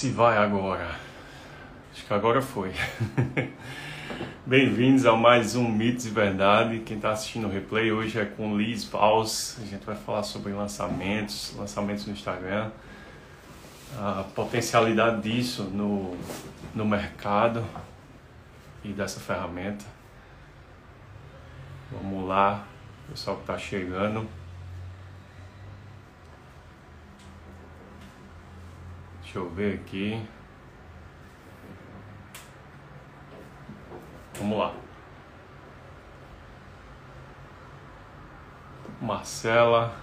se vai agora. Acho que agora foi. Bem-vindos a mais um Mitos e Verdade. Quem está assistindo o replay hoje é com Liz Vals. A gente vai falar sobre lançamentos, lançamentos no Instagram, a potencialidade disso no, no mercado e dessa ferramenta. Vamos lá, pessoal que está chegando. Deixa eu ver aqui. Vamos lá. Marcela.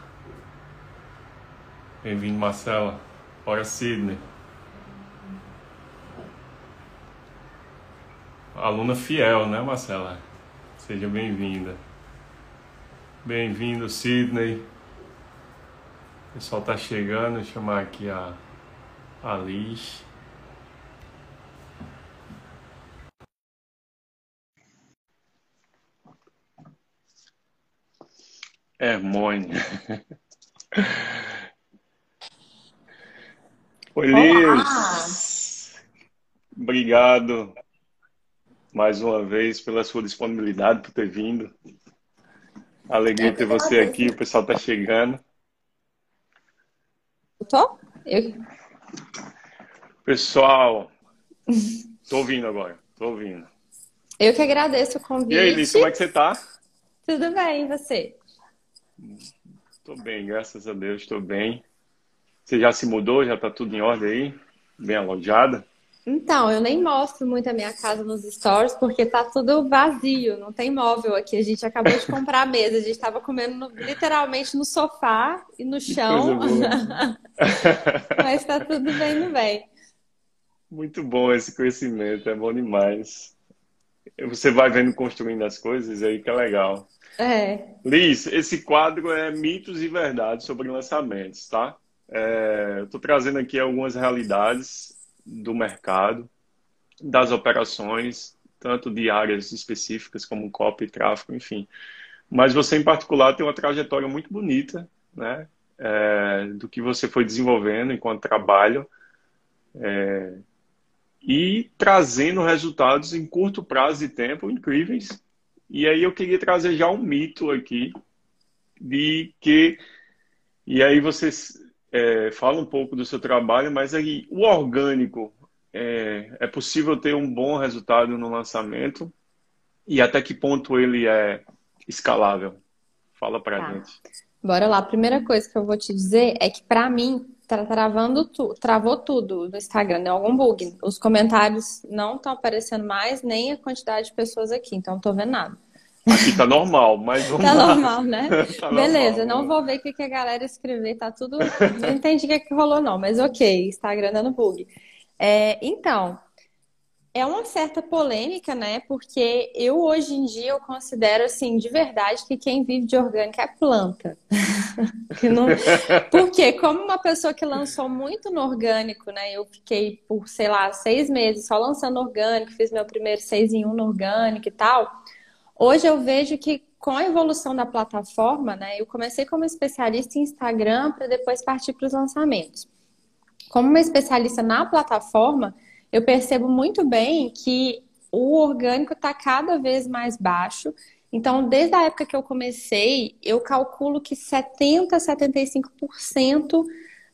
Bem-vindo, Marcela. Bora, Sidney. Aluna fiel, né, Marcela? Seja bem-vinda. Bem-vindo, Sidney. O pessoal tá chegando. Vou chamar aqui a Alice. Hermônio. Oi, Liz. Obrigado mais uma vez pela sua disponibilidade, por ter vindo. Alegria ter você aqui, o pessoal está chegando. Eu tô? Eu... Pessoal, tô ouvindo agora, tô ouvindo. Eu que agradeço o convite. E aí, Liz, como é que você tá? Tudo bem, e você? Tô bem, graças a Deus, estou bem. Você já se mudou? Já tá tudo em ordem aí? Bem alojada? Então, eu nem mostro muito a minha casa nos stories porque tá tudo vazio, não tem móvel aqui. A gente acabou de comprar a mesa, a gente estava comendo no, literalmente no sofá e no chão. Mas tá tudo bem no bem. Muito bom esse conhecimento, é bom demais. Você vai vendo construindo as coisas aí que é legal. É. Liz, esse quadro é mitos e verdades sobre lançamentos, tá? É, Estou trazendo aqui algumas realidades do mercado, das operações, tanto de áreas específicas como copy, tráfego, enfim. Mas você, em particular, tem uma trajetória muito bonita, né? É, do que você foi desenvolvendo enquanto trabalho é, e trazendo resultados em curto prazo de tempo incríveis. E aí eu queria trazer já um mito aqui de que e aí você é, fala um pouco do seu trabalho, mas aí o orgânico é, é possível ter um bom resultado no lançamento e até que ponto ele é escalável? Fala pra tá. gente. Bora lá. A primeira coisa que eu vou te dizer é que para mim tá travando tu, travou tudo no Instagram, deu algum bug. Os comentários não estão aparecendo mais, nem a quantidade de pessoas aqui, então não tô vendo nada. Aqui tá normal, mas vamos Tá lá. normal, né? tá Beleza, normal, não vou ver o que, que a galera escrever, tá tudo. Não entendi o que, que rolou, não, mas ok, Instagram dando bug. É, então, é uma certa polêmica, né? Porque eu hoje em dia eu considero assim, de verdade, que quem vive de orgânica é planta. não... Porque como uma pessoa que lançou muito no orgânico, né? Eu fiquei por, sei lá, seis meses só lançando orgânico, fiz meu primeiro seis em um no orgânico e tal. Hoje eu vejo que com a evolução da plataforma, né? Eu comecei como especialista em Instagram para depois partir para os lançamentos. Como uma especialista na plataforma, eu percebo muito bem que o orgânico está cada vez mais baixo. Então, desde a época que eu comecei, eu calculo que 70% a 75%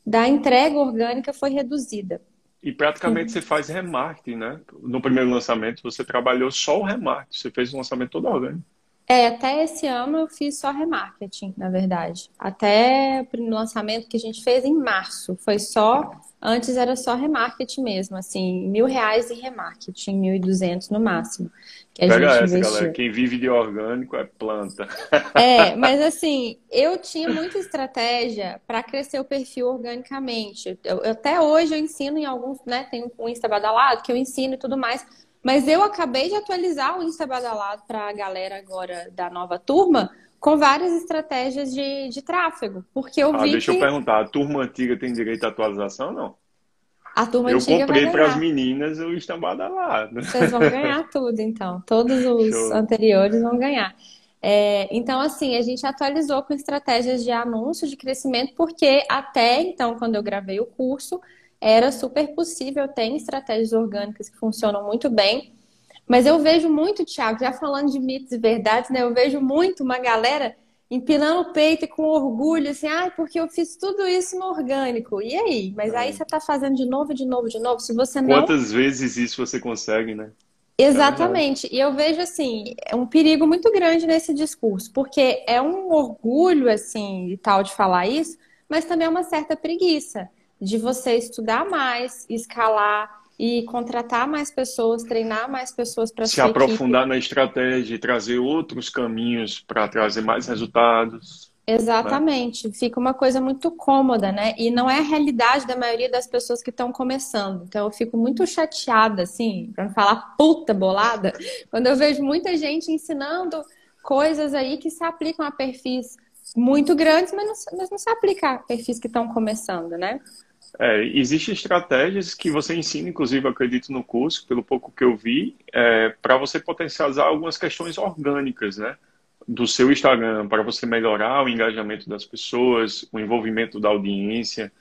da entrega orgânica foi reduzida. E praticamente você faz remarketing, né? No primeiro lançamento você trabalhou só o remarketing, você fez um lançamento todo orgânico. É, até esse ano eu fiz só remarketing, na verdade. Até o lançamento que a gente fez em março. Foi só. Antes era só remarketing mesmo, assim, mil reais em remarketing, mil e duzentos no máximo. Que a Pega gente essa, investiu. galera. Quem vive de orgânico é planta. É, mas assim, eu tinha muita estratégia para crescer o perfil organicamente. Eu, até hoje eu ensino em alguns, né? Tem um Insta badalado que eu ensino e tudo mais mas eu acabei de atualizar o Insta Badalado para a galera agora da nova turma com várias estratégias de, de tráfego. Porque eu ah, vi. Deixa que... eu perguntar, a turma antiga tem direito à atualização ou não? A turma eu antiga. Eu comprei para as meninas o Insta Badalado. Vocês vão ganhar tudo, então. Todos os Show. anteriores vão ganhar. É, então, assim, a gente atualizou com estratégias de anúncio, de crescimento, porque até então, quando eu gravei o curso, era super possível, tem estratégias orgânicas que funcionam muito bem. Mas eu vejo muito, Thiago, já falando de mitos e verdades, né? Eu vejo muito uma galera empinando o peito e com orgulho, assim, ah, porque eu fiz tudo isso no orgânico. E aí? Mas aí é. você está fazendo de novo, de novo, de novo. Se você não. Quantas vezes isso você consegue, né? Exatamente. É e eu vejo assim, é um perigo muito grande nesse discurso, porque é um orgulho assim e tal de falar isso, mas também é uma certa preguiça de você estudar mais, escalar e contratar mais pessoas, treinar mais pessoas para se aprofundar equipe. na estratégia e trazer outros caminhos para trazer mais resultados. Exatamente, né? fica uma coisa muito cômoda, né? E não é a realidade da maioria das pessoas que estão começando. Então eu fico muito chateada, assim, para não falar puta bolada, quando eu vejo muita gente ensinando coisas aí que se aplicam a perfis muito grandes, mas não, mas não se aplica a perfis que estão começando, né? É, existem estratégias que você ensina, inclusive, acredito no curso, pelo pouco que eu vi, é, para você potencializar algumas questões orgânicas, né? Do seu Instagram, para você melhorar o engajamento das pessoas, o envolvimento da audiência.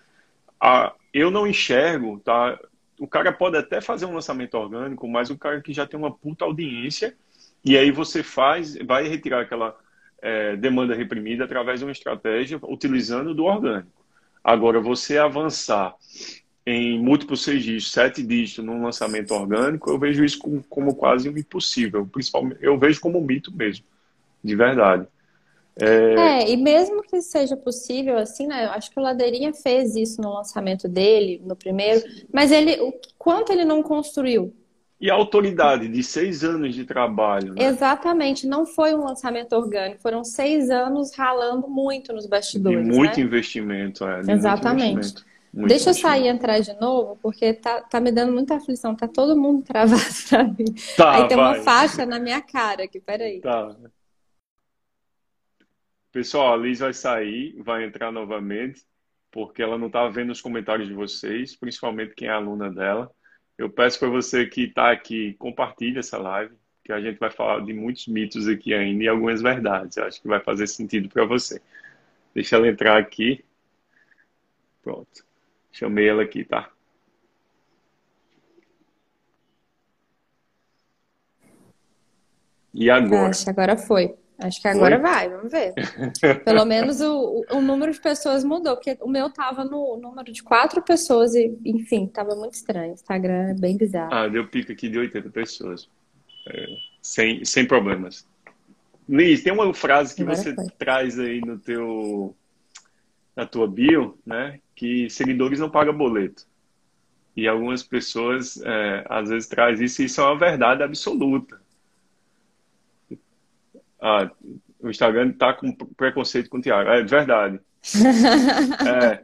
Eu não enxergo, tá? O cara pode até fazer um lançamento orgânico, mas o cara que já tem uma puta audiência, e aí você faz, vai retirar aquela é, demanda reprimida através de uma estratégia utilizando do orgânico. Agora, você avançar em múltiplos seis dígitos, sete dígitos num lançamento orgânico, eu vejo isso como, como quase impossível. Principalmente, eu vejo como um mito mesmo, de verdade. É... é... e mesmo que seja possível, assim, né? Eu acho que o Ladeirinha fez isso no lançamento dele, no primeiro, mas ele, o quanto ele não construiu? E a autoridade de seis anos de trabalho. Né? Exatamente, não foi um lançamento orgânico, foram seis anos ralando muito nos bastidores. De muito né? investimento, é. Exatamente. Muito investimento. Muito Deixa eu sair e entrar de novo, porque tá, tá me dando muita aflição, tá todo mundo travado pra mim. Tá, Aí tem vai. uma faixa na minha cara aqui, peraí. Tá. Pessoal, a Liz vai sair, vai entrar novamente, porque ela não tá vendo os comentários de vocês, principalmente quem é aluna dela. Eu peço para você que está aqui, compartilhe essa live, que a gente vai falar de muitos mitos aqui ainda e algumas verdades. Eu acho que vai fazer sentido para você. Deixa ela entrar aqui. Pronto. Chamei ela aqui, tá? E agora? Acho agora foi. Acho que agora Foi? vai, vamos ver. Pelo menos o, o, número de pessoas mudou, porque o meu tava no número de quatro pessoas e, enfim, tava muito estranho. O Instagram é bem bizarro. Ah, deu pico aqui de 80 pessoas. É, sem, sem problemas. Liz, tem uma frase que agora você foi. traz aí no teu na tua bio, né? Que seguidores não pagam boleto. E algumas pessoas é, às vezes trazem isso e isso é uma verdade absoluta. Ah, o Instagram está com preconceito com o Thiago. É verdade. é,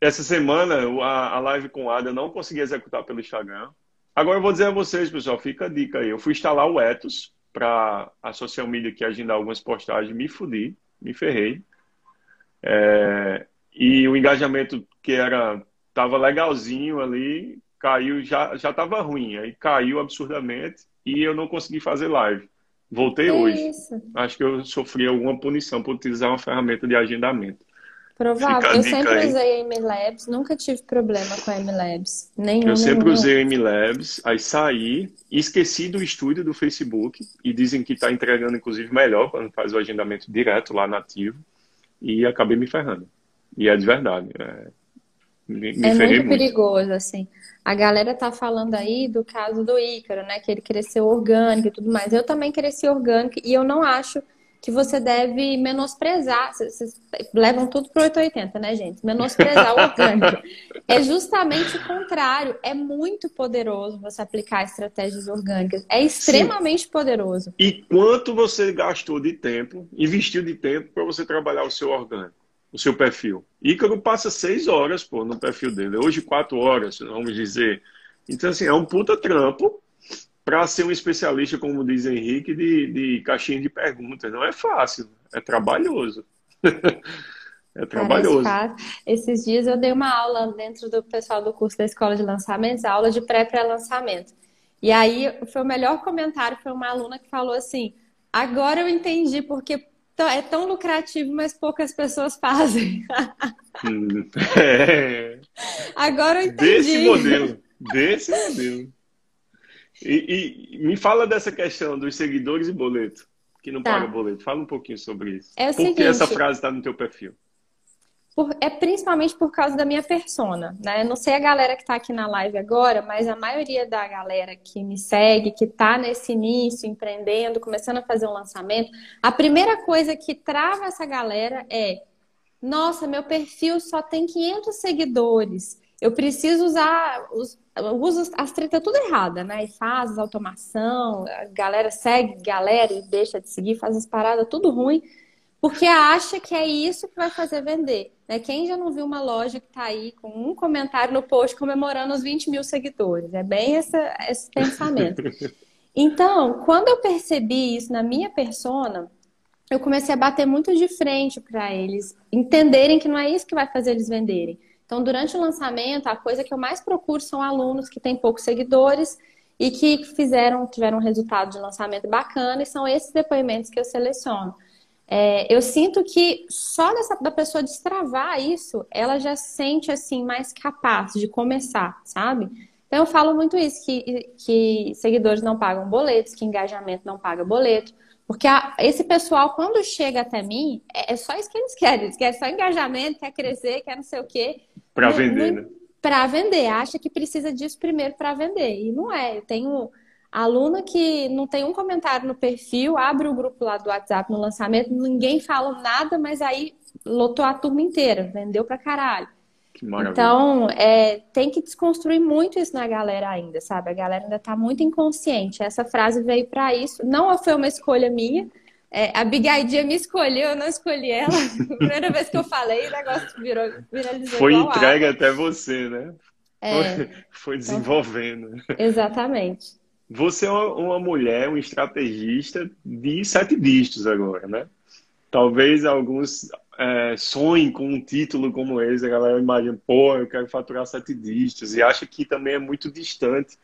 essa semana, a, a live com o Ada eu não consegui executar pelo Instagram. Agora eu vou dizer a vocês, pessoal, fica a dica aí. Eu fui instalar o Etos para a social media que agendar algumas postagens, me fudi, me ferrei. É, e o engajamento que era tava legalzinho ali, caiu, já já estava ruim, aí caiu absurdamente e eu não consegui fazer live. Voltei é hoje. Isso. Acho que eu sofri alguma punição por utilizar uma ferramenta de agendamento. Provável. Eu sempre aí. usei a MLabs, nunca tive problema com a MLabs. Nenhum. Eu sempre nenhum. usei a MLabs, aí saí, esqueci do estúdio do Facebook e dizem que está entregando, inclusive, melhor quando faz o agendamento direto lá nativo. E acabei me ferrando. E é de verdade. É, me, me é muito, muito perigoso, assim. A galera tá falando aí do caso do Ícaro, né? Que ele cresceu orgânico e tudo mais. Eu também cresci orgânico e eu não acho que você deve menosprezar. Vocês levam tudo pro 880, né, gente? Menosprezar o orgânico. É justamente o contrário. É muito poderoso você aplicar estratégias orgânicas. É extremamente Sim. poderoso. E quanto você gastou de tempo, investiu de tempo para você trabalhar o seu orgânico? O seu perfil. Ícaro passa seis horas pô, no perfil dele, hoje quatro horas, vamos dizer. Então, assim, é um puta trampo para ser um especialista, como diz Henrique, de, de caixinha de perguntas. Não é fácil, é trabalhoso. é trabalhoso. Esses dias eu dei uma aula dentro do pessoal do curso da Escola de Lançamentos, aula de pré-pré-lançamento. E aí, foi o melhor comentário, foi uma aluna que falou assim, agora eu entendi porque é tão lucrativo, mas poucas pessoas fazem. É. Agora eu entendi. Desse modelo. Desse modelo. E, e, me fala dessa questão dos seguidores e boleto, que não tá. paga boleto. Fala um pouquinho sobre isso. É Por seguinte, que essa frase está no teu perfil? Por, é principalmente por causa da minha persona, né? Não sei a galera que está aqui na live agora, mas a maioria da galera que me segue, que está nesse início, empreendendo, começando a fazer um lançamento, a primeira coisa que trava essa galera é: nossa, meu perfil só tem 500 seguidores. Eu preciso usar os, uso as tretas tudo errada, né? E faz automação, a galera segue galera e deixa de seguir, faz as paradas tudo ruim porque acha que é isso que vai fazer vender. Né? Quem já não viu uma loja que está aí com um comentário no post comemorando os 20 mil seguidores? É bem essa, esse pensamento. Então, quando eu percebi isso na minha persona, eu comecei a bater muito de frente para eles entenderem que não é isso que vai fazer eles venderem. Então, durante o lançamento, a coisa que eu mais procuro são alunos que têm poucos seguidores e que fizeram, tiveram um resultado de lançamento bacana, e são esses depoimentos que eu seleciono. É, eu sinto que só dessa, da pessoa destravar isso, ela já se sente assim mais capaz de começar, sabe? Então eu falo muito isso, que, que seguidores não pagam boletos, que engajamento não paga boleto. Porque a, esse pessoal, quando chega até mim, é, é, só isso que eles querem. Eles querem só engajamento, quer crescer, quer não sei o quê. Para vender, né? Para vender. Acha que precisa disso primeiro para vender. E não é. Eu tenho Aluna que não tem um comentário no perfil, abre o grupo lá do WhatsApp no lançamento, ninguém fala nada, mas aí lotou a turma inteira, vendeu pra caralho. Que maravilha. Então, é, tem que desconstruir muito isso na galera ainda, sabe? A galera ainda tá muito inconsciente. Essa frase veio para isso. Não foi uma escolha minha. É, a Big Idea me escolheu, eu não escolhi ela. Primeira vez que eu falei, o negócio virou, viralizou. Foi entregue até você, né? É, foi, foi desenvolvendo. Exatamente. Você é uma, mulher, um estrategista de sete dígitos agora, né? Talvez alguns é, sonhem com um título como esse, a galera imagina, pô, eu quero faturar sete dígitos, e acha que também é muito distante.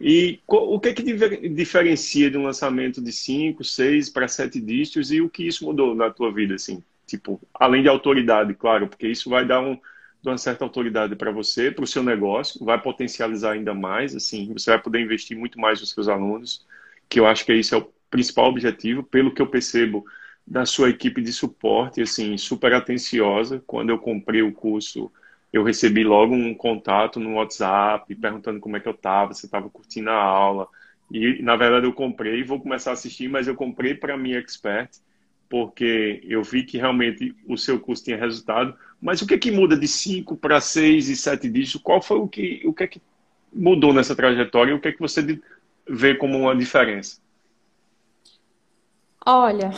E o que é que diferencia de um lançamento de cinco, seis para sete dígitos e o que isso mudou na tua vida, assim? Tipo, além de autoridade, claro, porque isso vai dar um, de uma certa autoridade para você, para o seu negócio, vai potencializar ainda mais, assim, você vai poder investir muito mais nos seus alunos, que eu acho que esse é o principal objetivo, pelo que eu percebo da sua equipe de suporte, assim, super atenciosa. Quando eu comprei o curso, eu recebi logo um contato no WhatsApp, perguntando como é que eu estava, se estava curtindo a aula. E, na verdade, eu comprei e vou começar a assistir, mas eu comprei para minha expert, porque eu vi que realmente o seu curso tinha resultado. Mas o que é que muda de 5 para 6 e 7 dígitos? Qual foi o que, o que é que mudou nessa trajetória o que é que você vê como uma diferença? Olha,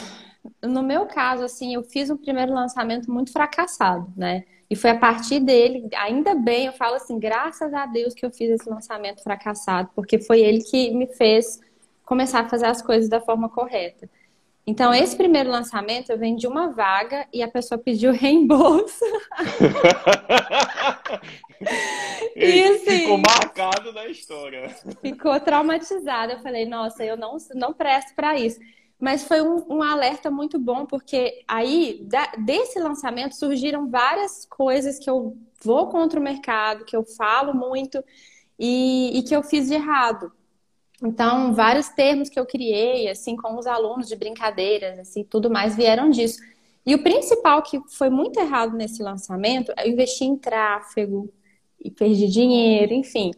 no meu caso, assim, eu fiz um primeiro lançamento muito fracassado, né? E foi a partir dele, ainda bem, eu falo assim, graças a Deus que eu fiz esse lançamento fracassado, porque foi ele que me fez começar a fazer as coisas da forma correta. Então, esse primeiro lançamento eu vendi uma vaga e a pessoa pediu reembolso. e assim, ficou marcado na história. Ficou traumatizada. Eu falei, nossa, eu não, não presto para isso. Mas foi um, um, alerta muito bom, porque aí, da, desse lançamento, surgiram várias coisas que eu vou contra o mercado, que eu falo muito e, e que eu fiz de errado. Então, vários termos que eu criei, assim, com os alunos de brincadeiras, assim, tudo mais vieram disso. E o principal que foi muito errado nesse lançamento é investir em tráfego e perder dinheiro, enfim.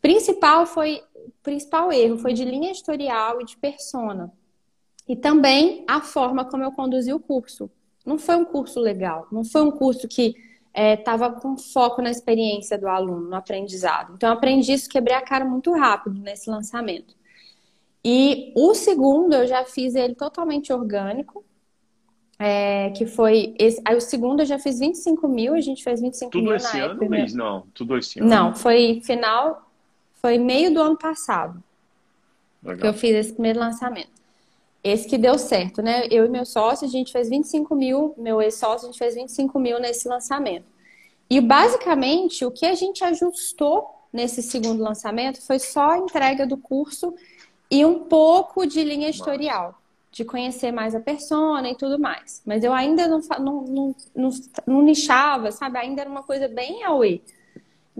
Principal foi principal erro foi de linha editorial e de persona. E também a forma como eu conduzi o curso. Não foi um curso legal, não foi um curso que estava é, com foco na experiência do aluno, no aprendizado. Então, eu aprendi isso, quebrei a cara muito rápido nesse lançamento. E o segundo, eu já fiz ele totalmente orgânico, é, que foi. Esse, aí o segundo eu já fiz 25 mil, a gente fez 25 tudo mil esse na ano, época. Não, tudo esse ano. Não, foi final, foi meio do ano passado Legal. que eu fiz esse primeiro lançamento. Esse que deu certo, né? Eu e meu sócio, a gente fez 25 mil, meu ex-sócio, a gente fez 25 mil nesse lançamento. E basicamente, o que a gente ajustou nesse segundo lançamento foi só a entrega do curso e um pouco de linha editorial. de conhecer mais a persona e tudo mais. Mas eu ainda não, não, não, não, não nichava, sabe? Ainda era uma coisa bem away.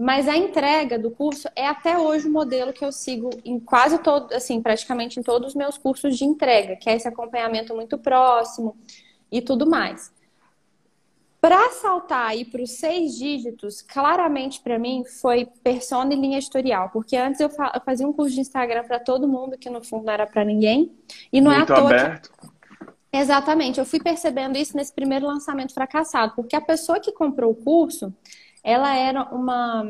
Mas a entrega do curso é até hoje o modelo que eu sigo em quase todo, assim, praticamente em todos os meus cursos de entrega, que é esse acompanhamento muito próximo e tudo mais. Para saltar aí para os seis dígitos, claramente para mim foi persona e linha editorial, porque antes eu, fazia um curso de Instagram para todo mundo, que no fundo não era para ninguém, e não Muito é à toa. Aberto. Que... Exatamente, eu fui percebendo isso nesse primeiro lançamento fracassado, porque a pessoa que comprou o curso, ela era uma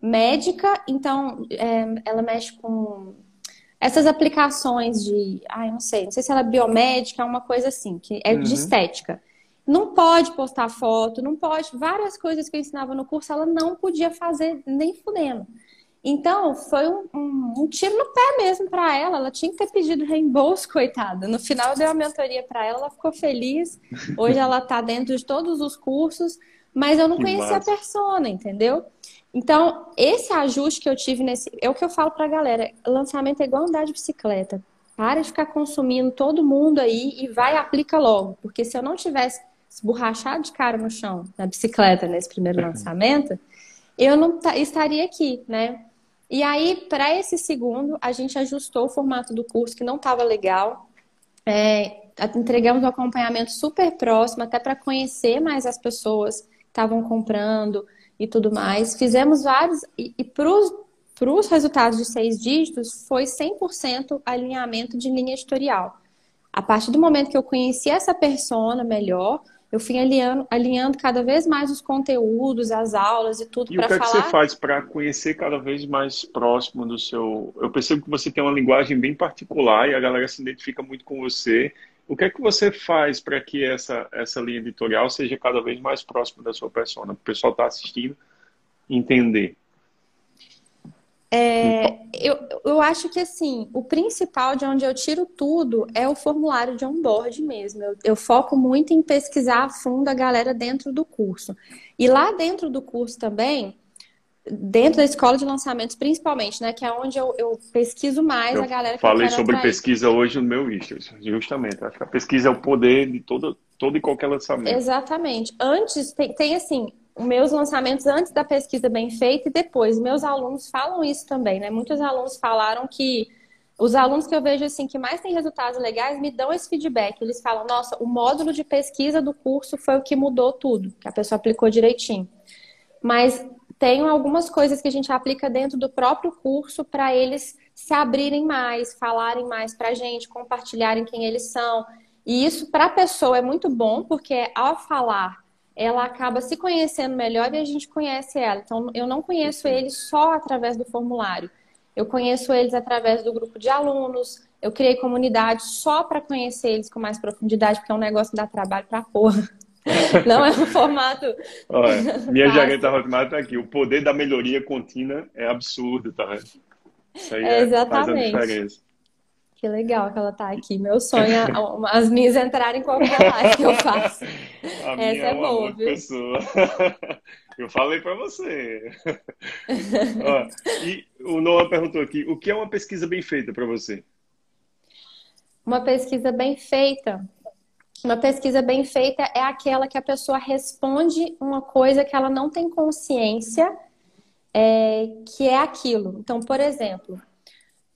médica, então é, ela mexe com essas aplicações de, ai, não sei, não sei se ela é biomédica, uma coisa assim, que é uhum. de estética. Não pode postar foto, não pode. Várias coisas que eu ensinava no curso, ela não podia fazer nem fudendo. Então, foi um, um, um tiro no pé mesmo para ela. Ela tinha que ter pedido reembolso, coitada. No final, eu dei uma mentoria para ela, ela ficou feliz. Hoje, ela está dentro de todos os cursos, mas eu não que conhecia massa. a persona, entendeu? Então, esse ajuste que eu tive nesse. É o que eu falo para a galera: lançamento é igual andar de bicicleta. Para de ficar consumindo todo mundo aí e vai e aplica logo. Porque se eu não tivesse esborrachado de cara no chão na bicicleta nesse primeiro uhum. lançamento, eu não estaria aqui, né? E aí, para esse segundo, a gente ajustou o formato do curso, que não estava legal. É, entregamos um acompanhamento super próximo, até para conhecer mais as pessoas estavam comprando e tudo mais. Fizemos vários, e, e para os resultados de seis dígitos, foi 100% alinhamento de linha editorial. A partir do momento que eu conheci essa persona melhor, eu fui alinhando, alinhando cada vez mais os conteúdos, as aulas e tudo para falar. E o que, é que você faz para conhecer cada vez mais próximo do seu... Eu percebo que você tem uma linguagem bem particular e a galera se identifica muito com você. O que é que você faz para que essa, essa linha editorial seja cada vez mais próxima da sua persona? O pessoal está assistindo entender. É, eu, eu acho que assim, o principal de onde eu tiro tudo é o formulário de onboard mesmo. Eu, eu, foco muito em pesquisar a fundo a galera dentro do curso. E lá dentro do curso também, dentro da escola de lançamentos principalmente, né? Que é onde eu, eu pesquiso mais eu a galera que Falei sobre atrair. pesquisa hoje no meu Insta, justamente. Acho que a pesquisa é o poder de todo, todo e qualquer lançamento. Exatamente. Antes, tem, tem assim, meus lançamentos antes da pesquisa bem feita e depois. Meus alunos falam isso também, né? Muitos alunos falaram que os alunos que eu vejo assim que mais têm resultados legais me dão esse feedback. Eles falam: "Nossa, o módulo de pesquisa do curso foi o que mudou tudo, que a pessoa aplicou direitinho". Mas tem algumas coisas que a gente aplica dentro do próprio curso para eles se abrirem mais, falarem mais para a gente, compartilharem quem eles são. E isso para a pessoa é muito bom, porque ao falar ela acaba se conhecendo melhor e a gente conhece ela. Então, eu não conheço eles só através do formulário. Eu conheço eles através do grupo de alunos. Eu criei comunidade só para conhecer eles com mais profundidade, porque é um negócio que dá trabalho para porra. Não é um formato. Olha, minha gerente Hotmart tá aqui. O poder da melhoria contínua é absurdo, tá vendo? Isso aí é, exatamente. faz a diferença. Que legal que ela tá aqui. Meu sonho é as minhas entrarem em qualquer live que eu faço. A Essa é, é boa, viu? Pessoa. Eu falei para você. Ó, e o Noah perguntou aqui: o que é uma pesquisa bem feita para você? Uma pesquisa bem feita. Uma pesquisa bem feita é aquela que a pessoa responde uma coisa que ela não tem consciência é, que é aquilo. Então, por exemplo,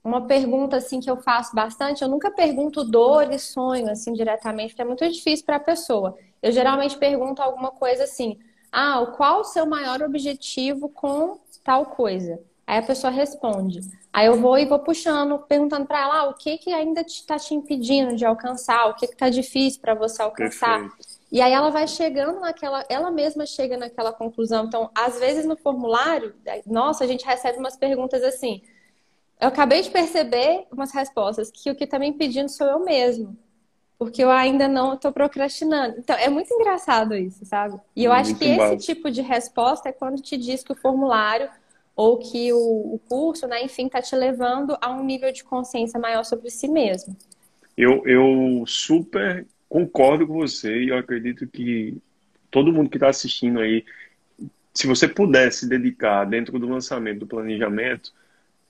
uma pergunta assim que eu faço bastante, eu nunca pergunto dor e sonho assim diretamente, porque é muito difícil para a pessoa. Eu geralmente pergunto alguma coisa assim: "Ah, qual o seu maior objetivo com tal coisa?" Aí a pessoa responde. Aí eu vou e vou puxando, perguntando para ela ah, o que que ainda está te, te impedindo de alcançar, o que que está difícil para você alcançar. Perfeito. E aí ela vai chegando naquela, ela mesma chega naquela conclusão. Então, às vezes no formulário, nossa, a gente recebe umas perguntas assim: eu acabei de perceber umas respostas que o que está me impedindo sou eu mesmo. Porque eu ainda não estou procrastinando. Então, é muito engraçado isso, sabe? E eu acho que esse tipo de resposta é quando te diz que o formulário ou que o, o curso, né, enfim, está te levando a um nível de consciência maior sobre si mesmo. Eu, eu super concordo com você e eu acredito que todo mundo que está assistindo aí, se você pudesse dedicar dentro do lançamento do planejamento,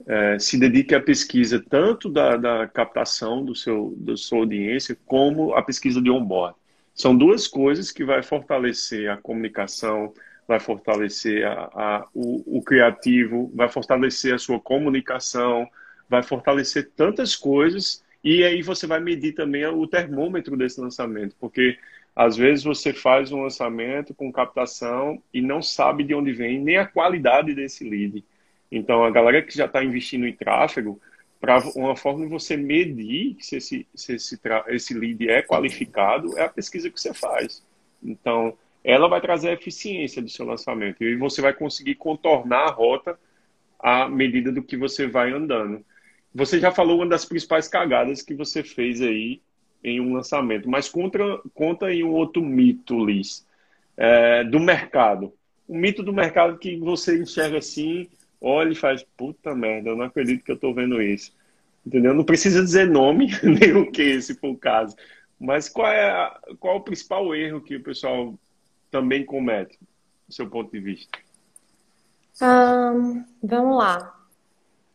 é, se dedique à pesquisa tanto da, da captação do seu, da sua audiência como a pesquisa de onboard. São duas coisas que vai fortalecer a comunicação, vai fortalecer a, a, o, o criativo, vai fortalecer a sua comunicação, vai fortalecer tantas coisas e aí você vai medir também o termômetro desse lançamento, porque às vezes você faz um lançamento com captação e não sabe de onde vem nem a qualidade desse lead. Então, a galera que já está investindo em tráfego, para uma forma de você medir se esse, se esse, esse lead é qualificado, é a pesquisa que você faz. Então, ela vai trazer a eficiência do seu lançamento e você vai conseguir contornar a rota à medida do que você vai andando. Você já falou uma das principais cagadas que você fez aí em um lançamento, mas contra, conta em um outro mito, Liz, é, do mercado. Um mito do mercado que você enxerga assim, olha e faz, puta merda, eu não acredito que eu estou vendo isso. Entendeu? Não precisa dizer nome, nem o que, se for o caso. Mas qual é, a, qual é o principal erro que o pessoal também comete, do seu ponto de vista? Um, vamos lá.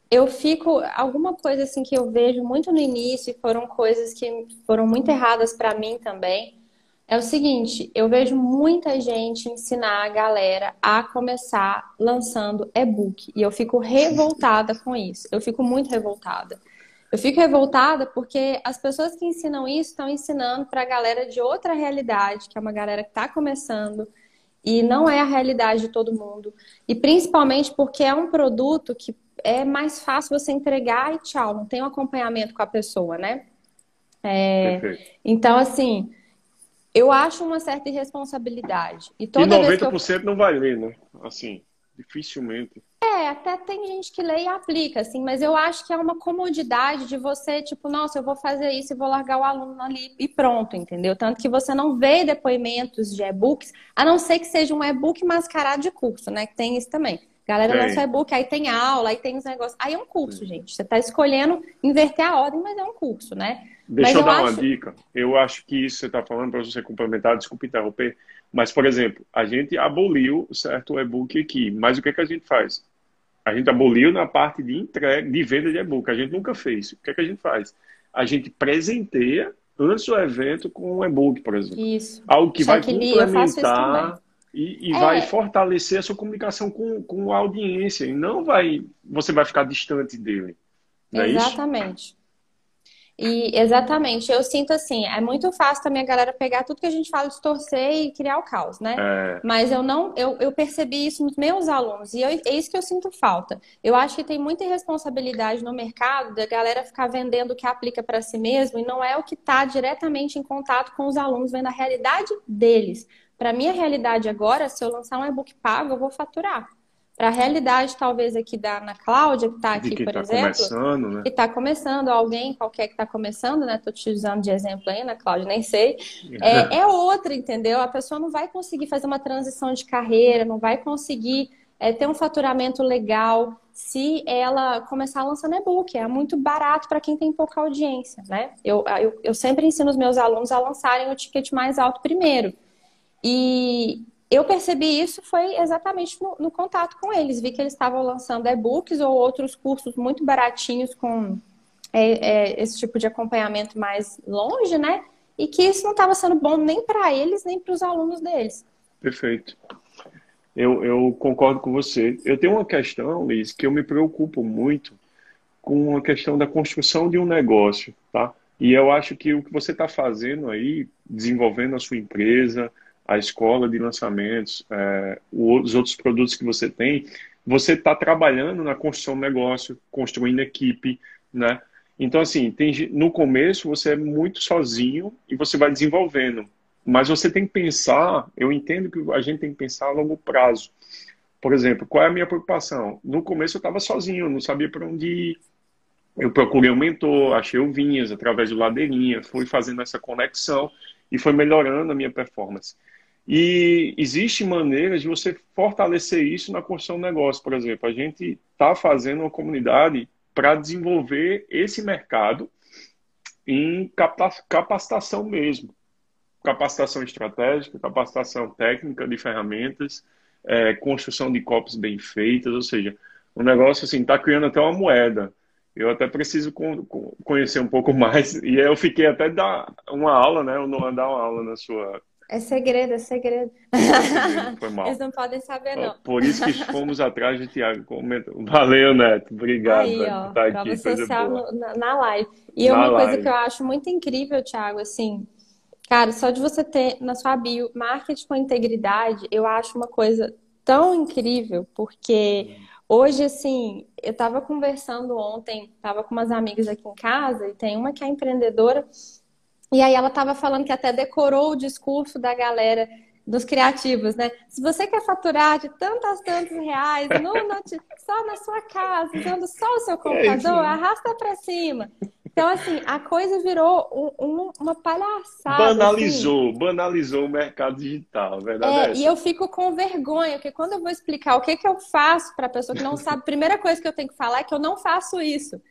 Eu fico. Alguma coisa assim que eu vejo muito no início, e foram coisas que foram muito erradas para mim também é o seguinte, eu vejo muita gente ensinar a galera a começar lançando e-book e eu fico revoltada com isso. Eu fico muito revoltada. Eu fico revoltada porque as pessoas que ensinam isso estão ensinando para a galera de outra realidade, que é uma galera que está começando e não é a realidade de todo mundo. E principalmente porque é um produto que é mais fácil você entregar e tchau, não tem um acompanhamento com a pessoa, né? É... Então, assim, eu acho uma certa irresponsabilidade. E, toda e 90% vez que eu... não vai ler, né? Assim, dificilmente. É, até tem gente que lê e aplica, assim, mas eu acho que é uma comodidade de você, tipo, nossa, eu vou fazer isso e vou largar o aluno ali e pronto, entendeu? Tanto que você não vê depoimentos de e-books, a não ser que seja um e-book mascarado de curso, né? Que tem isso também. Galera lança e-book, aí tem aula, aí tem os negócios. Aí é um curso, gente. Você está escolhendo inverter a ordem, mas é um curso, né? Deixa mas eu, dar acho... uma dica. Eu acho que isso você está falando para você complementar, desculpe interromper. Mas, por exemplo, a gente aboliu certo e-book aqui. Mas o que, é que a gente faz? A gente aboliu na parte de entrega, de venda de e-book. A gente nunca fez. O que, é que a gente faz? A gente presenteia antes do evento com um e-book, por exemplo. Isso. Algo que vai complementar e, e é. vai fortalecer a sua comunicação com, com a audiência. E não vai. Você vai ficar distante dele. É exatamente. Isso? E exatamente, eu sinto assim, é muito fácil também a galera pegar tudo que a gente fala, distorcer e criar o caos, né? É. Mas eu não, eu, eu percebi isso nos meus alunos, e eu, é isso que eu sinto falta. Eu acho que tem muita irresponsabilidade no mercado da galera ficar vendendo o que aplica para si mesmo e não é o que está diretamente em contato com os alunos, vendo a realidade deles. Para minha realidade agora, se eu lançar um e-book pago, eu vou faturar. Para a realidade, talvez, aqui da Ana Cláudia, que está aqui, por tá exemplo. Né? Que está começando, alguém qualquer que está começando, né? Estou te usando de exemplo aí, Ana Cláudia, nem sei. É, é outra, entendeu? A pessoa não vai conseguir fazer uma transição de carreira, não vai conseguir é, ter um faturamento legal se ela começar lançando e-book. É muito barato para quem tem pouca audiência, né? Eu, eu, eu sempre ensino os meus alunos a lançarem o ticket mais alto primeiro. E eu percebi isso foi exatamente no, no contato com eles. Vi que eles estavam lançando e-books ou outros cursos muito baratinhos com é, é, esse tipo de acompanhamento mais longe, né? E que isso não estava sendo bom nem para eles, nem para os alunos deles. Perfeito. Eu, eu, concordo com você. Eu tenho uma questão, Liz, que eu me preocupo muito com a questão da construção de um negócio, tá? E eu acho que o que você está fazendo aí, desenvolvendo a sua empresa, a escola de lançamentos, é, os outros produtos que você tem, você está trabalhando na construção do negócio, construindo equipe, né? Então, assim, tem, no começo você é muito sozinho e você vai desenvolvendo. Mas você tem que pensar, eu entendo que a gente tem que pensar a longo prazo. Por exemplo, qual é a minha preocupação? No começo eu estava sozinho, eu não sabia para onde ir. Eu procurei um mentor, achei o Vinhas através do Ladeirinha, fui fazendo essa conexão e foi melhorando a minha performance. E existe maneiras de você fortalecer isso na construção do negócio. Por exemplo, a gente está fazendo uma comunidade para desenvolver esse mercado em capacitação mesmo. Capacitação estratégica, capacitação técnica de ferramentas, é, construção de copies bem feitas, ou seja, um negócio assim, tá criando até uma moeda. Eu até preciso conhecer um pouco mais. E eu fiquei até dar uma aula, né? Eu não dar uma aula na sua. É segredo, é segredo. Foi mal. Eles não podem saber, não. Por isso que fomos atrás de Tiago. Valeu, Neto. Obrigado Aí, ó, por estar aqui. Social na, na live. E na uma live. coisa que eu acho muito incrível, Tiago, assim, cara, só de você ter na sua bio marketing com integridade, eu acho uma coisa tão incrível, porque hoje, assim, eu estava conversando ontem, estava com umas amigas aqui em casa, e tem uma que é empreendedora, e aí ela estava falando que até decorou o discurso da galera dos criativos, né? Se você quer faturar de tantas, tantos reais no, só na sua casa, usando só o seu é computador, arrasta para cima. Então, assim, a coisa virou um, um, uma palhaçada. Banalizou, assim. banalizou o mercado digital, verdade? É, é e eu fico com vergonha, porque quando eu vou explicar o que, que eu faço para a pessoa que não sabe, a primeira coisa que eu tenho que falar é que eu não faço isso.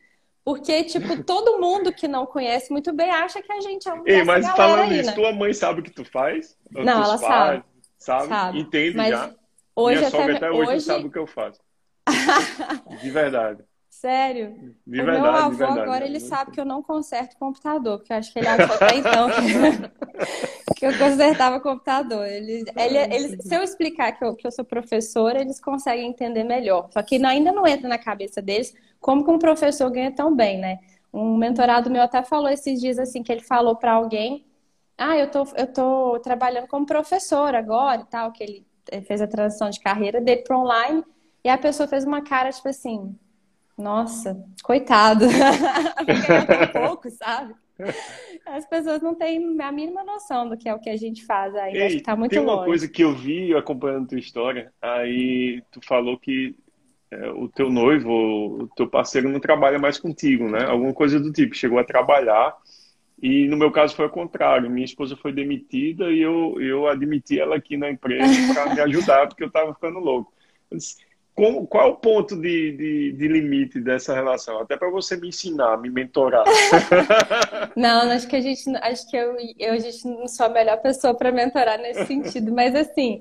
Porque, tipo, todo mundo que não conhece muito bem acha que a gente é um Ei, mas falando isso, né? tua mãe sabe o que tu faz? Não, ela sabe. sabe. Sabe? Entende mas já. Hoje Minha até, sogra até hoje, hoje... sabe o que eu faço. De verdade. Sério? De o verdade, meu avô verdade, agora ele sabe que eu não conserto computador, porque eu acho que ele achou até então que, que eu consertava computador. Ele, ele, ele, se eu explicar que eu, que eu sou professora, eles conseguem entender melhor. Só que ainda não entra na cabeça deles como que um professor ganha tão bem, né? Um mentorado meu até falou esses dias assim que ele falou para alguém: "Ah, eu tô eu tô trabalhando como professor agora e tal", que ele fez a transição de carreira dele para online, e a pessoa fez uma cara tipo assim: nossa, coitado. Ganhar pouco, sabe? As pessoas não têm a mínima noção do que é o que a gente faz ainda. Ei, Acho que tá muito tem uma longe. coisa que eu vi acompanhando tua história, aí tu falou que é, o teu noivo, o teu parceiro não trabalha mais contigo, né? Alguma coisa do tipo, chegou a trabalhar e no meu caso foi o contrário. Minha esposa foi demitida e eu, eu admiti ela aqui na empresa para me ajudar, porque eu estava ficando louco. Eu disse, como, qual é o ponto de, de, de limite dessa relação? Até para você me ensinar, me mentorar. não, acho que a gente, acho que eu, eu a gente não sou a melhor pessoa para mentorar nesse sentido, mas assim,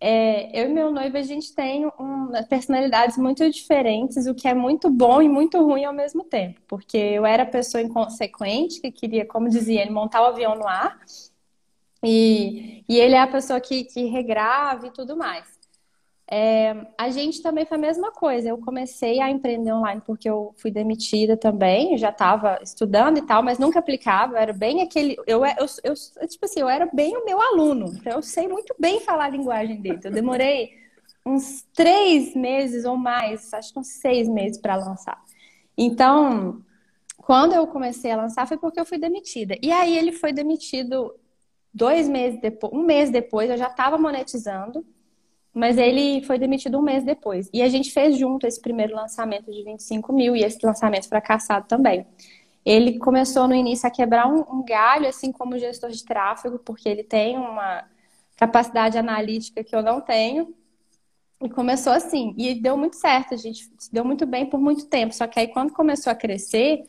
é, eu e meu noivo a gente tem um, personalidades muito diferentes, o que é muito bom e muito ruim ao mesmo tempo, porque eu era a pessoa inconsequente que queria, como dizia, ele montar o avião no ar, e, e ele é a pessoa que, que regrava e tudo mais. É, a gente também foi a mesma coisa. Eu comecei a empreender online porque eu fui demitida também, já estava estudando e tal, mas nunca aplicava. Eu era bem aquele. Eu, eu, eu, tipo assim, eu era bem o meu aluno. Então eu sei muito bem falar a linguagem dele. Eu demorei uns três meses ou mais, acho que uns seis meses para lançar. Então, quando eu comecei a lançar foi porque eu fui demitida. E aí ele foi demitido dois meses depois, um mês depois, eu já estava monetizando. Mas ele foi demitido um mês depois. E a gente fez junto esse primeiro lançamento de 25 mil e esse lançamento fracassado também. Ele começou no início a quebrar um, um galho, assim como gestor de tráfego, porque ele tem uma capacidade analítica que eu não tenho. E começou assim. E deu muito certo, a gente deu muito bem por muito tempo. Só que aí, quando começou a crescer,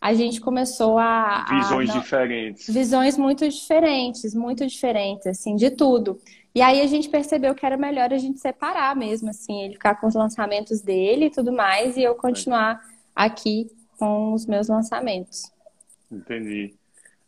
a gente começou a. Visões a, não, diferentes. Visões muito diferentes, muito diferentes, assim, de tudo. E aí a gente percebeu que era melhor a gente separar mesmo, assim, ele ficar com os lançamentos dele e tudo mais, e eu continuar aqui com os meus lançamentos. Entendi.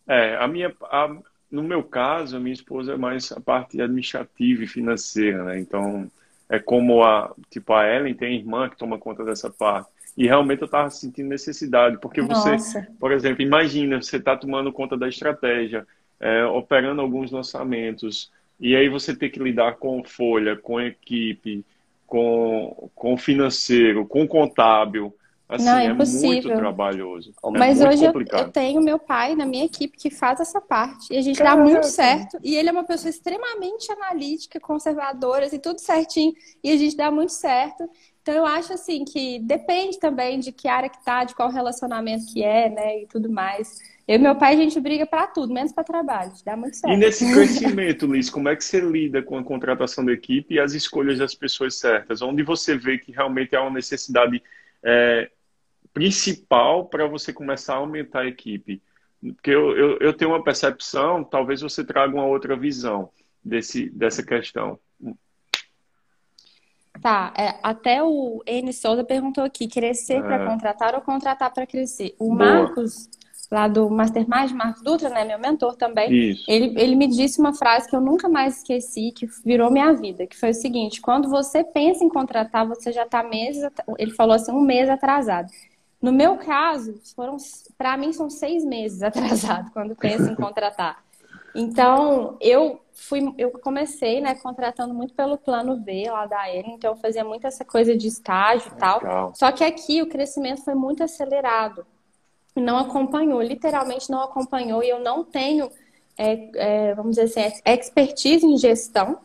É, a minha, a, no meu caso, a minha esposa é mais a parte administrativa e financeira, né? Então, é como a, tipo, a Ellen tem irmã que toma conta dessa parte. E realmente eu estava sentindo necessidade, porque você, Nossa. por exemplo, imagina, você está tomando conta da estratégia, é, operando alguns lançamentos, e aí você tem que lidar com folha, com equipe, com, com financeiro, com contábil. Assim, Não, é, é muito trabalhoso. É Mas muito hoje eu, complicado. eu, tenho meu pai na minha equipe que faz essa parte. E a gente Caraca. dá muito certo. E ele é uma pessoa extremamente analítica, conservadora, assim, tudo certinho. E a gente dá muito certo. Então eu acho assim que depende também de que área que tá, de qual relacionamento que é, né? E tudo mais. Eu e meu pai, a gente briga para tudo, menos para trabalho. Dá muito certo. E nesse crescimento, Liz, como é que você lida com a contratação da equipe e as escolhas das pessoas certas? Onde você vê que realmente há uma necessidade é, principal para você começar a aumentar a equipe? Porque eu, eu, eu, tenho uma percepção, talvez você traga uma outra visão desse, dessa questão. Tá, é, até o N Souza perguntou aqui, crescer é. para contratar ou contratar para crescer. O Boa. Marcos, lá do Mastermind, Marcos Dutra, né, meu mentor também, Isso. Ele, ele me disse uma frase que eu nunca mais esqueci, que virou minha vida, que foi o seguinte, quando você pensa em contratar, você já está meses, ele falou assim, um mês atrasado. No meu caso, foram, para mim, são seis meses atrasado quando penso em contratar. Então, eu fui, eu comecei, né, contratando muito pelo plano V lá da Eren, então eu fazia muito essa coisa de estágio e tal. Legal. Só que aqui o crescimento foi muito acelerado. Não acompanhou, literalmente não acompanhou, e eu não tenho, é, é, vamos dizer assim, expertise em gestão.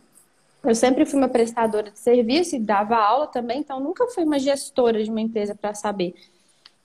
Eu sempre fui uma prestadora de serviço e dava aula também, então nunca fui uma gestora de uma empresa para saber.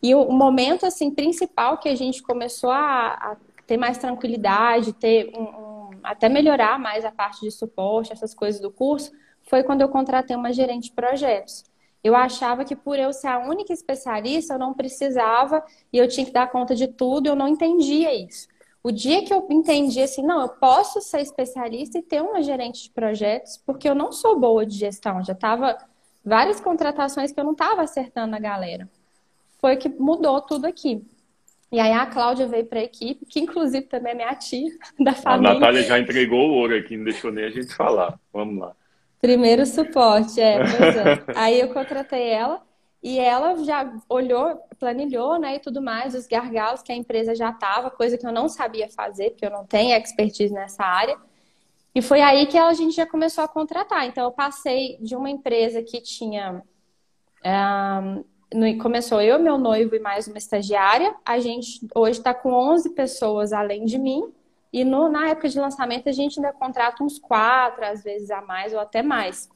E o momento assim principal que a gente começou a, a ter mais tranquilidade, ter um, um, até melhorar mais a parte de suporte, essas coisas do curso, foi quando eu contratei uma gerente de projetos. Eu achava que por eu ser a única especialista, eu não precisava e eu tinha que dar conta de tudo, eu não entendia isso. O dia que eu entendi assim, não, eu posso ser especialista e ter uma gerente de projetos, porque eu não sou boa de gestão, já estava várias contratações que eu não estava acertando a galera. Foi que mudou tudo aqui. E aí a Cláudia veio para a equipe, que inclusive também é minha tia da família. A Natália já entregou o ouro aqui, não deixou nem a gente falar. Vamos lá. Primeiro suporte, é, pois é. aí eu contratei ela e ela já olhou, planilhou, né, e tudo mais, os gargalos que a empresa já estava, coisa que eu não sabia fazer, porque eu não tenho expertise nessa área. E foi aí que a gente já começou a contratar. Então eu passei de uma empresa que tinha um, começou eu, meu noivo e mais uma estagiária. A gente hoje está com 11 pessoas além de mim. E no, na época de lançamento a gente ainda contrata uns quatro, às vezes a mais ou até mais.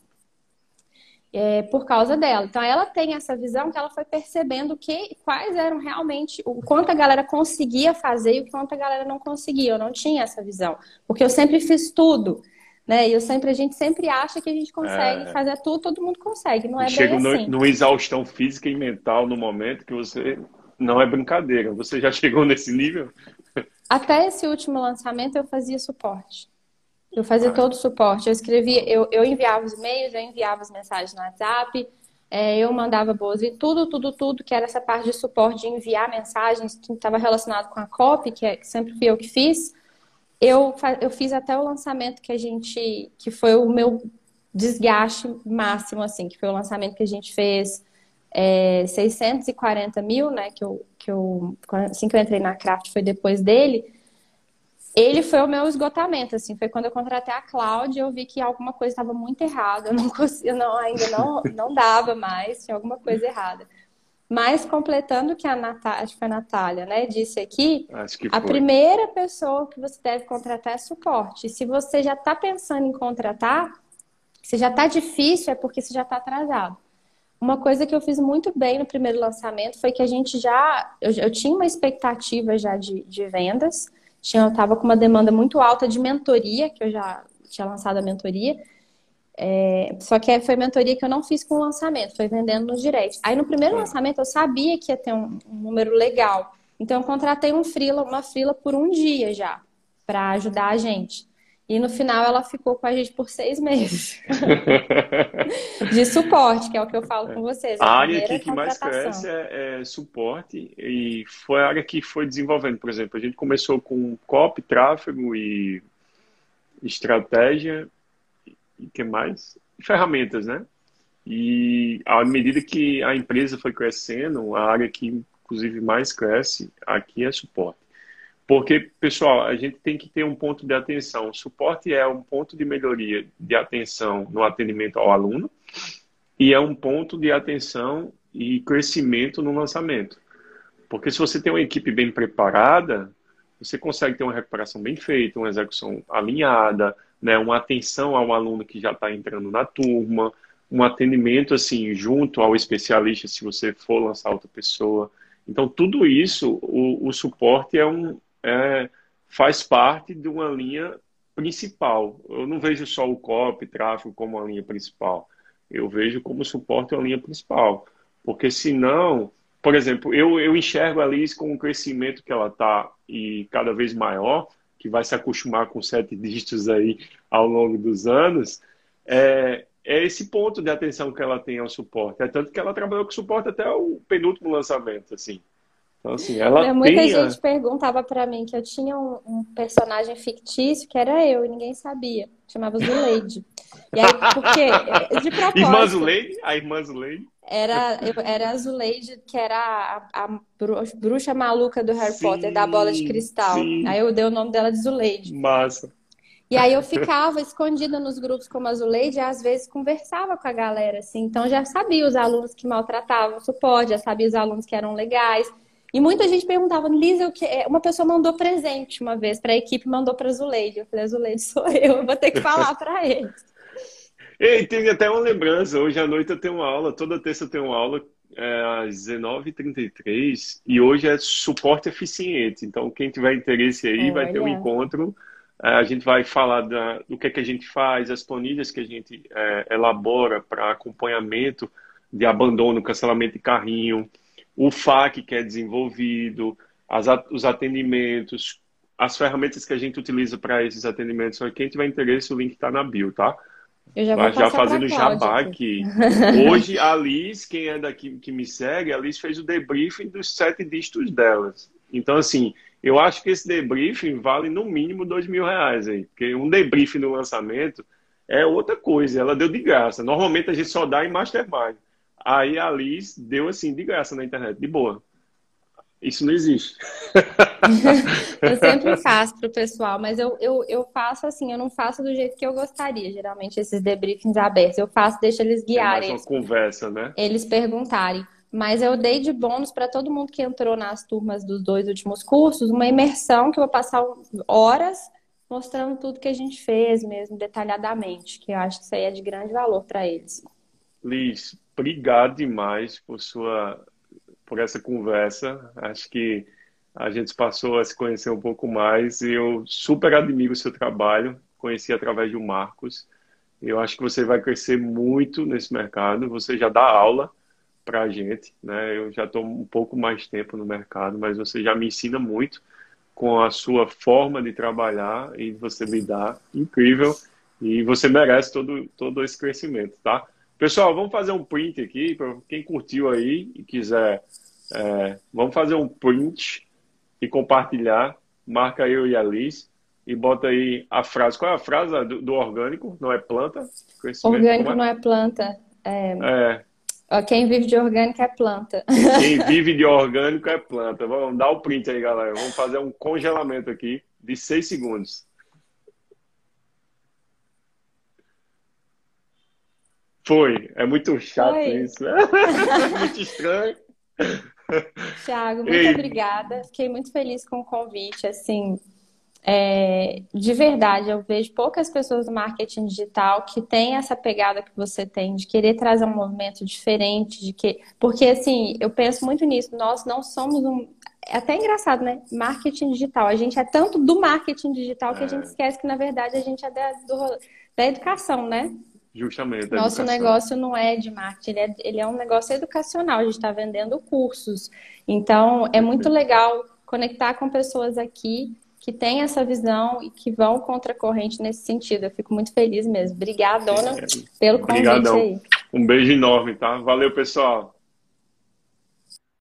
É, por causa dela. Então ela tem essa visão que ela foi percebendo que quais eram realmente o quanto a galera conseguia fazer e o quanto a galera não conseguia. Eu não tinha essa visão, porque eu sempre fiz tudo. Né? E eu sempre, a gente sempre acha que a gente consegue é... fazer tudo, todo mundo consegue, não é Chega bem assim. numa exaustão física e mental no momento que você não é brincadeira. Você já chegou nesse nível? Até esse último lançamento eu fazia suporte. Eu fazia ah. todo o suporte. Eu escrevia, eu, eu enviava os e-mails, eu enviava as mensagens no WhatsApp, é, eu mandava boas e tudo, tudo, tudo que era essa parte de suporte de enviar mensagens que estava relacionado com a copy, que, é, que sempre fui eu que fiz. Eu, eu fiz até o lançamento que a gente, que foi o meu desgaste máximo, assim, que foi o lançamento que a gente fez é, 640 mil, né, que eu, que eu, assim que eu entrei na Craft foi depois dele, ele foi o meu esgotamento, assim, foi quando eu contratei a Cláudia, eu vi que alguma coisa estava muito errada, eu não conseguia, não, ainda não, não dava mais, tinha alguma coisa errada. Mas completando o que a Natália, acho que foi a Natália, né, disse aqui, a primeira pessoa que você deve contratar é suporte. Se você já está pensando em contratar, se já está difícil, é porque você já está atrasado. Uma coisa que eu fiz muito bem no primeiro lançamento foi que a gente já. Eu, eu tinha uma expectativa já de, de vendas, tinha, eu estava com uma demanda muito alta de mentoria, que eu já tinha lançado a mentoria. É, só que foi mentoria que eu não fiz com o lançamento, foi vendendo no direct. Aí no primeiro lançamento eu sabia que ia ter um, um número legal. Então eu contratei um frila, uma frila por um dia já, para ajudar a gente. E no final ela ficou com a gente por seis meses. de suporte, que é o que eu falo com vocês. A, a área que, que mais cresce é, é, suporte e foi a área que foi desenvolvendo. Por exemplo, a gente começou com copy, tráfego e estratégia e que mais? Ferramentas, né? E à medida que a empresa foi crescendo, a área que inclusive mais cresce aqui é suporte. Porque, pessoal, a gente tem que ter um ponto de atenção. O suporte é um ponto de melhoria de atenção no atendimento ao aluno e é um ponto de atenção e crescimento no lançamento. Porque se você tem uma equipe bem preparada, você consegue ter uma recuperação bem feita, uma execução alinhada, né, uma atenção ao aluno que já está entrando na turma, um atendimento assim junto ao especialista se você for lançar outra pessoa. Então tudo isso, o, o suporte é um é, faz parte de uma linha principal. Eu não vejo só o COP, tráfego como uma linha principal. Eu vejo como suporte uma linha principal, porque senão, por exemplo, eu, eu enxergo a Liz com o crescimento que ela está e cada vez maior que vai se acostumar com sete dígitos aí ao longo dos anos, é, é esse ponto de atenção que ela tem ao suporte. É tanto que ela trabalhou com suporte até o penúltimo lançamento, assim. Então, assim, ela Muita tem gente a... perguntava para mim que eu tinha um, um, personagem fictício que era eu e ninguém sabia. Chamava Zuleide. E aí, porque, de propósito... Irmã Zuleide? A irmã Zuleide? Era, eu, era a Zuleide, que era a, a, bruxa maluca do Harry sim, Potter, da bola de cristal. Sim. Aí eu dei o nome dela de Zuleide. Massa. E aí eu ficava escondida nos grupos como a Zuleide e às vezes conversava com a galera, assim. Então já sabia os alunos que maltratavam o suporte, já sabia os alunos que eram legais. E muita gente perguntava, Lisa, o que é? Uma pessoa mandou presente uma vez para a equipe, mandou para a Zuleide. Eu falei, a Zuleide sou eu, eu vou ter que falar para eles. Ei, tem até uma lembrança. Hoje à noite eu tenho uma aula, toda terça eu tenho uma aula é, às 19h33 e hoje é suporte eficiente. Então, quem tiver interesse aí Olha. vai ter um encontro. É, a gente vai falar da, do que, é que a gente faz, as planilhas que a gente é, elabora para acompanhamento de abandono, cancelamento de carrinho, o FAQ que é desenvolvido, as, os atendimentos, as ferramentas que a gente utiliza para esses atendimentos. Quem tiver interesse, o link está na bio, tá? Eu já vou Mas já fazendo jabá aqui. Hoje, a Liz, quem é daqui que me segue, a Liz fez o debriefing dos sete dígitos delas. Então, assim, eu acho que esse debriefing vale no mínimo dois mil reais aí. Porque um debriefing no lançamento é outra coisa. Ela deu de graça. Normalmente a gente só dá em Mastermind. Aí a Liz deu assim, de graça na internet, de boa. Isso não existe. eu sempre faço para o pessoal, mas eu, eu, eu faço assim, eu não faço do jeito que eu gostaria, geralmente, esses debriefings abertos. Eu faço, deixo eles guiarem. É mais uma conversa, né? Eles perguntarem. Mas eu dei de bônus para todo mundo que entrou nas turmas dos dois últimos cursos, uma imersão que eu vou passar horas mostrando tudo que a gente fez mesmo, detalhadamente, que eu acho que isso aí é de grande valor para eles. Liz, obrigado demais por sua por essa conversa. Acho que a gente passou a se conhecer um pouco mais e eu super admiro o seu trabalho. Conheci através do Marcos. Eu acho que você vai crescer muito nesse mercado. Você já dá aula para a gente, né? Eu já estou um pouco mais tempo no mercado, mas você já me ensina muito com a sua forma de trabalhar e você me dá incrível e você merece todo todo esse crescimento, tá? Pessoal, vamos fazer um print aqui, para quem curtiu aí e quiser, é, vamos fazer um print e compartilhar. Marca eu e a Liz e bota aí a frase. Qual é a frase do, do orgânico? Não é planta? Orgânico é? não é planta. É... é... Quem vive de orgânico é planta. Quem vive de orgânico é planta. Vamos dar o print aí, galera. Vamos fazer um congelamento aqui de seis segundos. Foi. É muito chato Foi. isso. muito estranho. Tiago, muito Ei. obrigada. Fiquei muito feliz com o convite. Assim, é, de verdade, eu vejo poucas pessoas do marketing digital que têm essa pegada que você tem, de querer trazer um movimento diferente, de que. Porque assim, eu penso muito nisso. Nós não somos um. É até engraçado, né? Marketing digital. A gente é tanto do marketing digital que a gente é. esquece que, na verdade, a gente é da, do, da educação, né? Justamente. Nosso educação. negócio não é de marketing, ele é, ele é um negócio educacional, a gente está vendendo cursos. Então, é muito legal conectar com pessoas aqui que têm essa visão e que vão contra a corrente nesse sentido. Eu fico muito feliz mesmo. Obrigada, dona, pelo convite Obrigadão. aí. Um beijo enorme, tá? Valeu, pessoal.